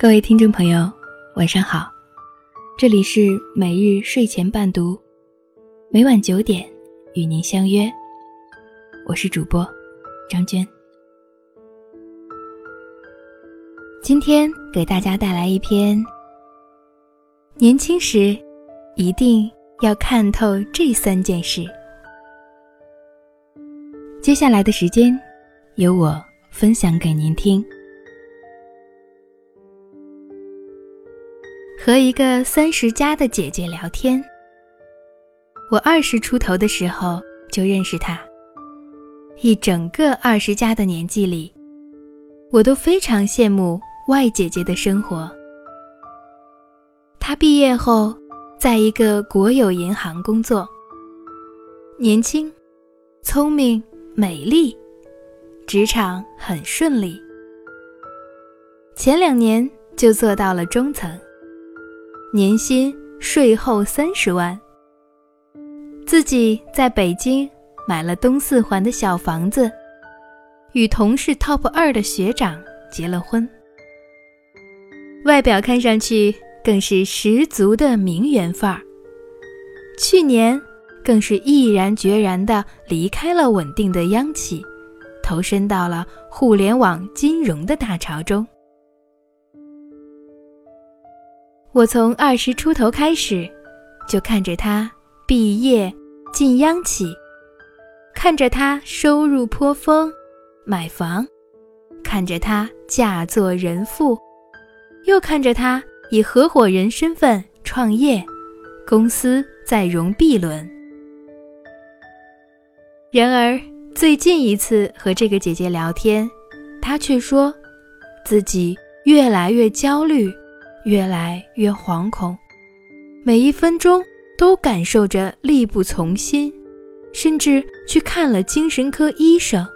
各位听众朋友，晚上好，这里是每日睡前伴读，每晚九点与您相约，我是主播张娟。今天给大家带来一篇：年轻时一定要看透这三件事。接下来的时间，由我分享给您听。和一个三十加的姐姐聊天。我二十出头的时候就认识她，一整个二十加的年纪里，我都非常羡慕外姐姐的生活。她毕业后在一个国有银行工作，年轻、聪明、美丽，职场很顺利，前两年就做到了中层。年薪税后三十万，自己在北京买了东四环的小房子，与同是 TOP 二的学长结了婚。外表看上去更是十足的名媛范儿。去年更是毅然决然地离开了稳定的央企，投身到了互联网金融的大潮中。我从二十出头开始，就看着他毕业进央企，看着他收入颇丰，买房，看着他嫁作人妇，又看着他以合伙人身份创业，公司在融 B 轮。然而最近一次和这个姐姐聊天，她却说，自己越来越焦虑。越来越惶恐，每一分钟都感受着力不从心，甚至去看了精神科医生。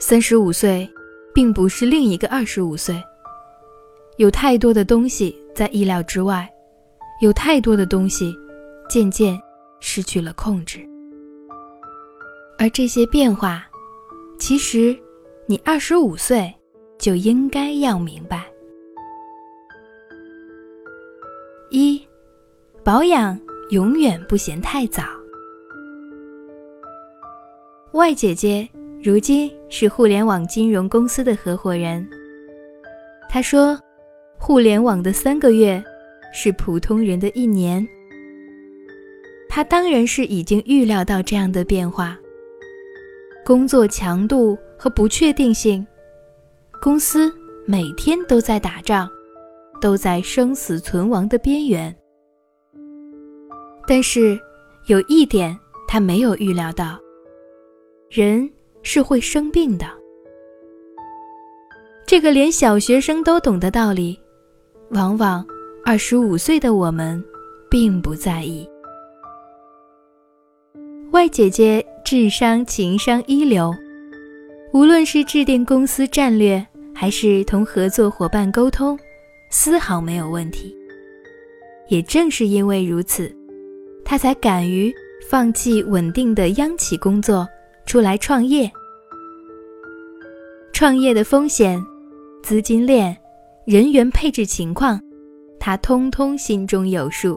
三十五岁，并不是另一个二十五岁。有太多的东西在意料之外，有太多的东西渐渐失去了控制，而这些变化，其实你二十五岁。就应该要明白：一，保养永远不嫌太早。外姐姐如今是互联网金融公司的合伙人。她说：“互联网的三个月，是普通人的一年。”她当然是已经预料到这样的变化，工作强度和不确定性。公司每天都在打仗，都在生死存亡的边缘。但是有一点他没有预料到：人是会生病的。这个连小学生都懂的道理，往往二十五岁的我们并不在意。外姐姐智商、情商一流，无论是制定公司战略。还是同合作伙伴沟通，丝毫没有问题。也正是因为如此，他才敢于放弃稳定的央企工作，出来创业。创业的风险、资金链、人员配置情况，他通通心中有数。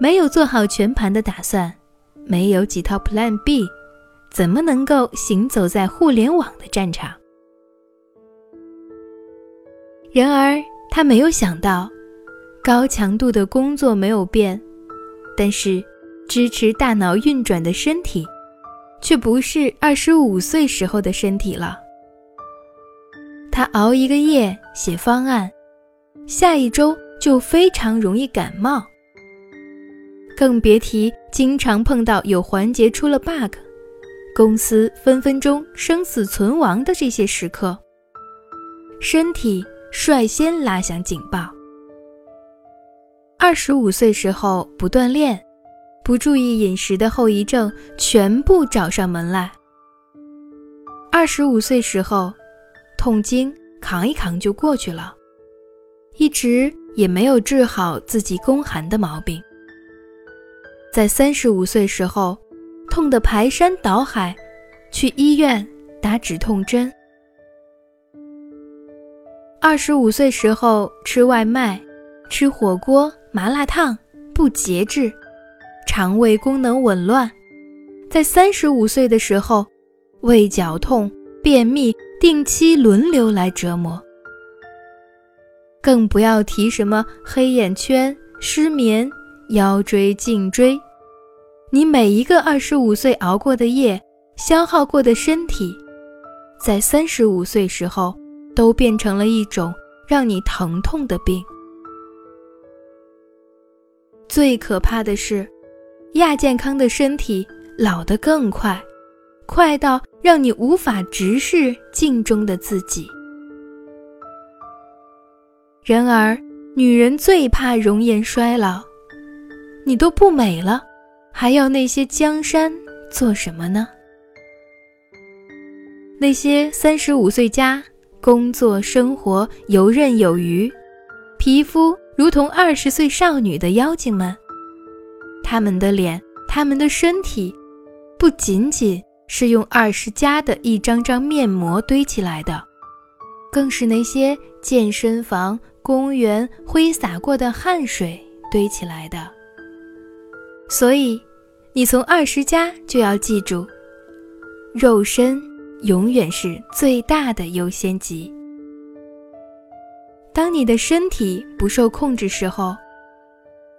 没有做好全盘的打算，没有几套 Plan B，怎么能够行走在互联网的战场？然而，他没有想到，高强度的工作没有变，但是支持大脑运转的身体，却不是二十五岁时候的身体了。他熬一个夜写方案，下一周就非常容易感冒，更别提经常碰到有环节出了 bug，公司分分钟生死存亡的这些时刻，身体。率先拉响警报。二十五岁时候不锻炼、不注意饮食的后遗症全部找上门来。二十五岁时候，痛经扛一扛就过去了，一直也没有治好自己宫寒的毛病。在三十五岁时候，痛得排山倒海，去医院打止痛针。二十五岁时候吃外卖、吃火锅、麻辣烫，不节制，肠胃功能紊乱；在三十五岁的时候，胃绞痛、便秘，定期轮流来折磨。更不要提什么黑眼圈、失眠、腰椎、颈椎。你每一个二十五岁熬过的夜、消耗过的身体，在三十五岁时候。都变成了一种让你疼痛的病。最可怕的是，亚健康的身体老得更快，快到让你无法直视镜中的自己。然而，女人最怕容颜衰老，你都不美了，还要那些江山做什么呢？那些三十五岁加。工作生活游刃有余，皮肤如同二十岁少女的妖精们，他们的脸，他们的身体，不仅仅是用二十加的一张张面膜堆起来的，更是那些健身房、公园挥洒过的汗水堆起来的。所以，你从二十加就要记住，肉身。永远是最大的优先级。当你的身体不受控制时候，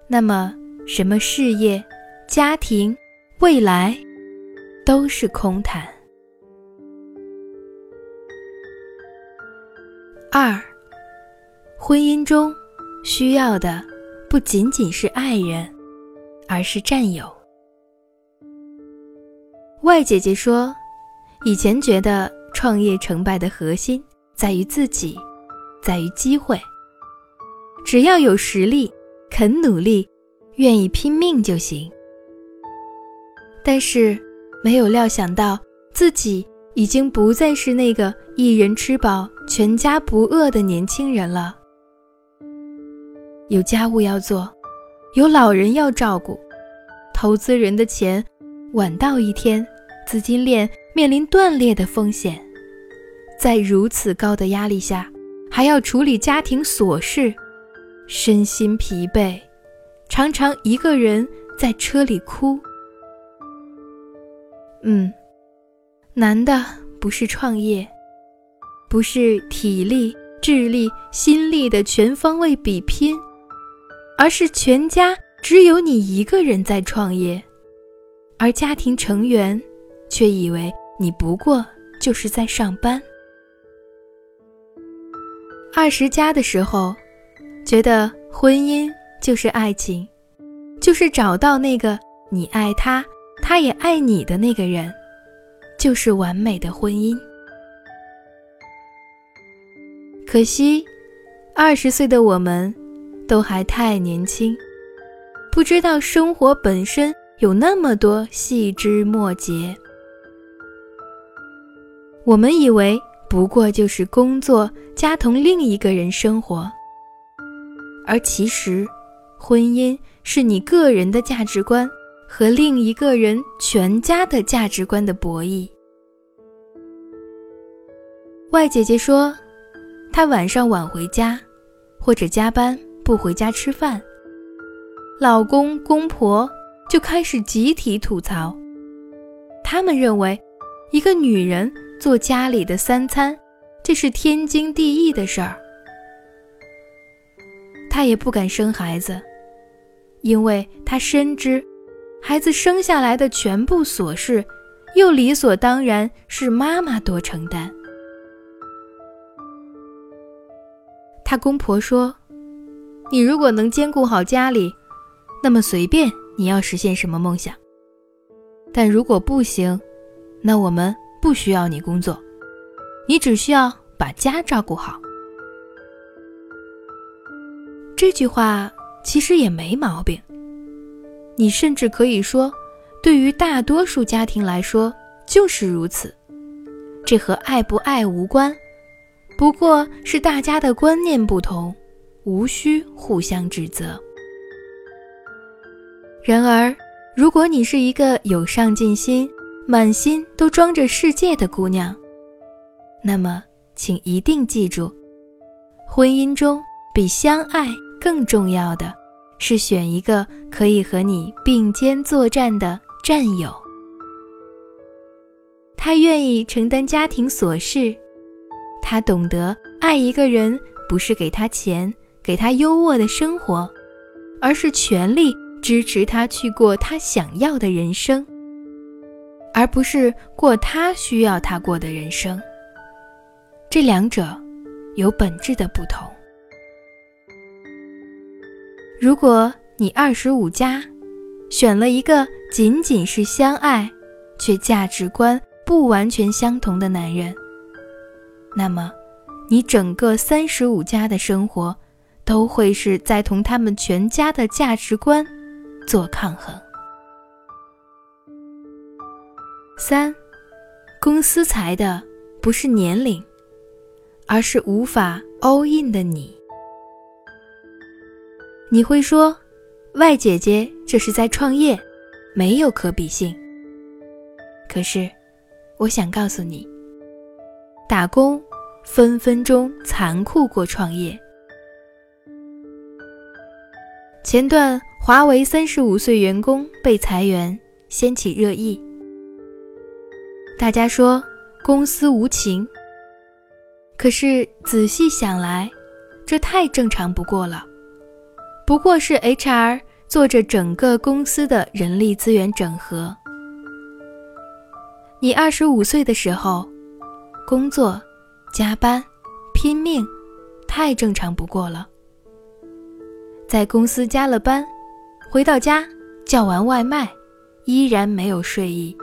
那么什么事业、家庭、未来，都是空谈。二，婚姻中需要的不仅仅是爱人，而是战友。外姐姐说。以前觉得创业成败的核心在于自己，在于机会。只要有实力、肯努力、愿意拼命就行。但是没有料想到自己已经不再是那个一人吃饱全家不饿的年轻人了。有家务要做，有老人要照顾，投资人的钱晚到一天，资金链。面临断裂的风险，在如此高的压力下，还要处理家庭琐事，身心疲惫，常常一个人在车里哭。嗯，难的不是创业，不是体力、智力、心力的全方位比拼，而是全家只有你一个人在创业，而家庭成员却以为。你不过就是在上班。二十加的时候，觉得婚姻就是爱情，就是找到那个你爱他，他也爱你的那个人，就是完美的婚姻。可惜，二十岁的我们，都还太年轻，不知道生活本身有那么多细枝末节。我们以为不过就是工作加同另一个人生活，而其实，婚姻是你个人的价值观和另一个人全家的价值观的博弈。外姐姐说，她晚上晚回家，或者加班不回家吃饭，老公公婆就开始集体吐槽，他们认为，一个女人。做家里的三餐，这是天经地义的事儿。她也不敢生孩子，因为她深知，孩子生下来的全部琐事，又理所当然是妈妈多承担。她公婆说：“你如果能兼顾好家里，那么随便你要实现什么梦想。但如果不行，那我们。”不需要你工作，你只需要把家照顾好。这句话其实也没毛病。你甚至可以说，对于大多数家庭来说就是如此。这和爱不爱无关，不过是大家的观念不同，无需互相指责。然而，如果你是一个有上进心，满心都装着世界的姑娘，那么，请一定记住，婚姻中比相爱更重要的，是选一个可以和你并肩作战的战友。他愿意承担家庭琐事，他懂得爱一个人不是给他钱，给他优渥的生活，而是全力支持他去过他想要的人生，而不是过他需要他过的人生。这两者有本质的不同。如果你二十五加，选了一个仅仅是相爱，却价值观。不完全相同的男人，那么，你整个三十五加的生活，都会是在同他们全家的价值观做抗衡。三，公司裁的不是年龄，而是无法 all in 的你。你会说，外姐姐这是在创业，没有可比性。可是。我想告诉你，打工分分钟残酷过创业。前段华为三十五岁员工被裁员，掀起热议。大家说公司无情，可是仔细想来，这太正常不过了。不过是 HR 做着整个公司的人力资源整合。你二十五岁的时候，工作、加班、拼命，太正常不过了。在公司加了班，回到家叫完外卖，依然没有睡意。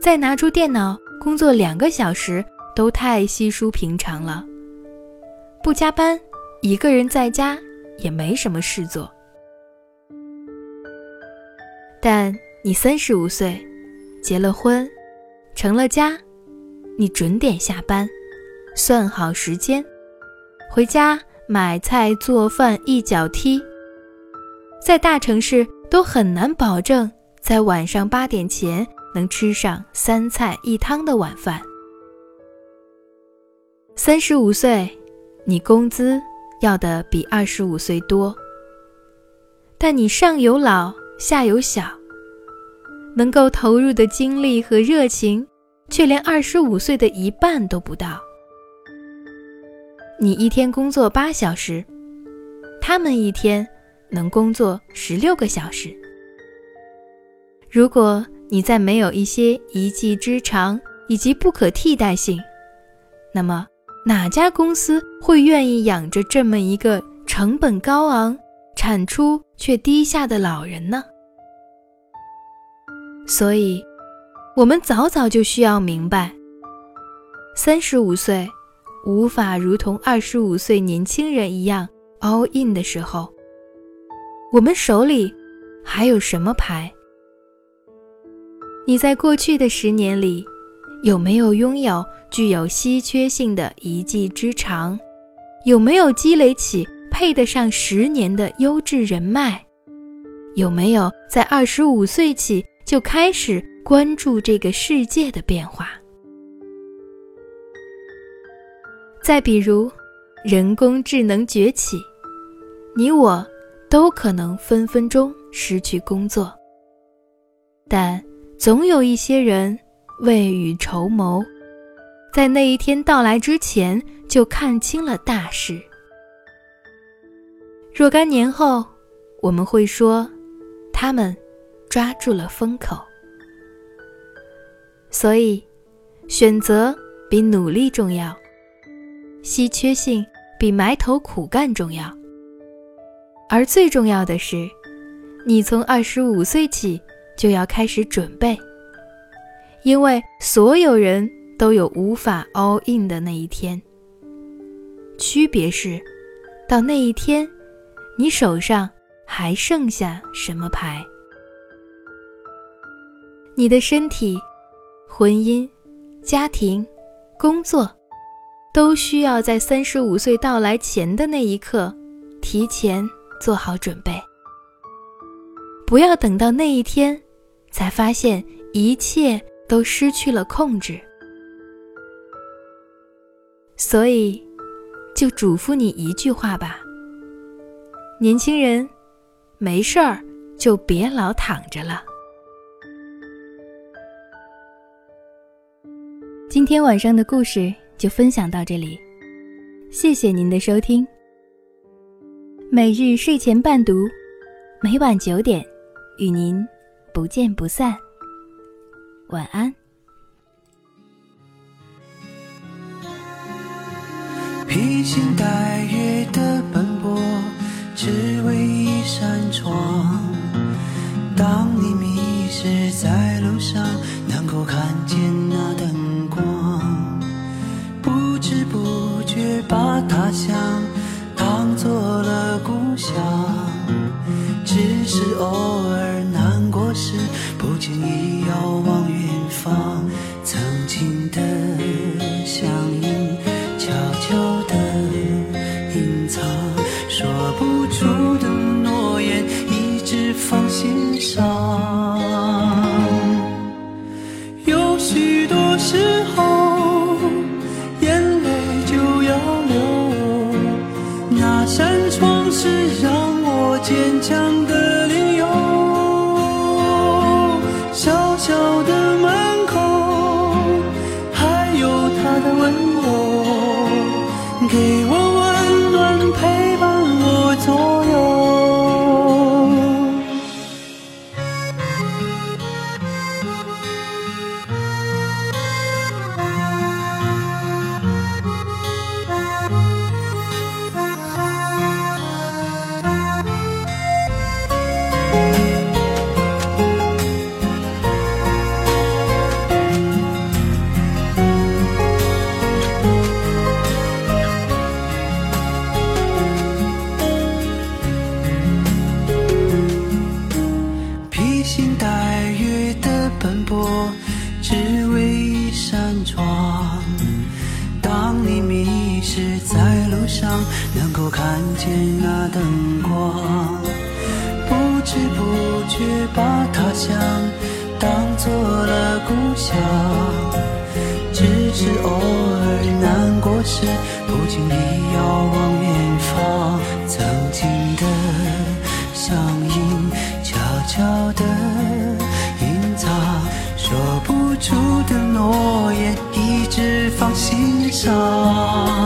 再拿出电脑工作两个小时，都太稀疏平常了。不加班，一个人在家也没什么事做。但你三十五岁，结了婚。成了家，你准点下班，算好时间，回家买菜做饭一脚踢。在大城市都很难保证在晚上八点前能吃上三菜一汤的晚饭。三十五岁，你工资要的比二十五岁多，但你上有老下有小。能够投入的精力和热情，却连二十五岁的一半都不到。你一天工作八小时，他们一天能工作十六个小时。如果你再没有一些一技之长以及不可替代性，那么哪家公司会愿意养着这么一个成本高昂、产出却低下的老人呢？所以，我们早早就需要明白，三十五岁无法如同二十五岁年轻人一样 all in 的时候，我们手里还有什么牌？你在过去的十年里，有没有拥有具有稀缺性的一技之长？有没有积累起配得上十年的优质人脉？有没有在二十五岁起？就开始关注这个世界的变化。再比如，人工智能崛起，你我都可能分分钟失去工作。但总有一些人未雨绸缪，在那一天到来之前就看清了大势。若干年后，我们会说，他们。抓住了风口，所以选择比努力重要，稀缺性比埋头苦干重要。而最重要的是，你从二十五岁起就要开始准备，因为所有人都有无法 all in 的那一天。区别是，到那一天，你手上还剩下什么牌？你的身体、婚姻、家庭、工作，都需要在三十五岁到来前的那一刻，提前做好准备。不要等到那一天，才发现一切都失去了控制。所以，就嘱咐你一句话吧：年轻人，没事儿就别老躺着了。今天晚上的故事就分享到这里，谢谢您的收听。每日睡前伴读，每晚九点，与您不见不散。晚安。披星戴月的奔波，只为一扇窗。当你迷失在不知不觉把他乡当做了故乡。只是偶尔难过时，不经意遥望远方，曾经的相依，悄悄地隐藏，说不出的诺言，一直放心上。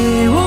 给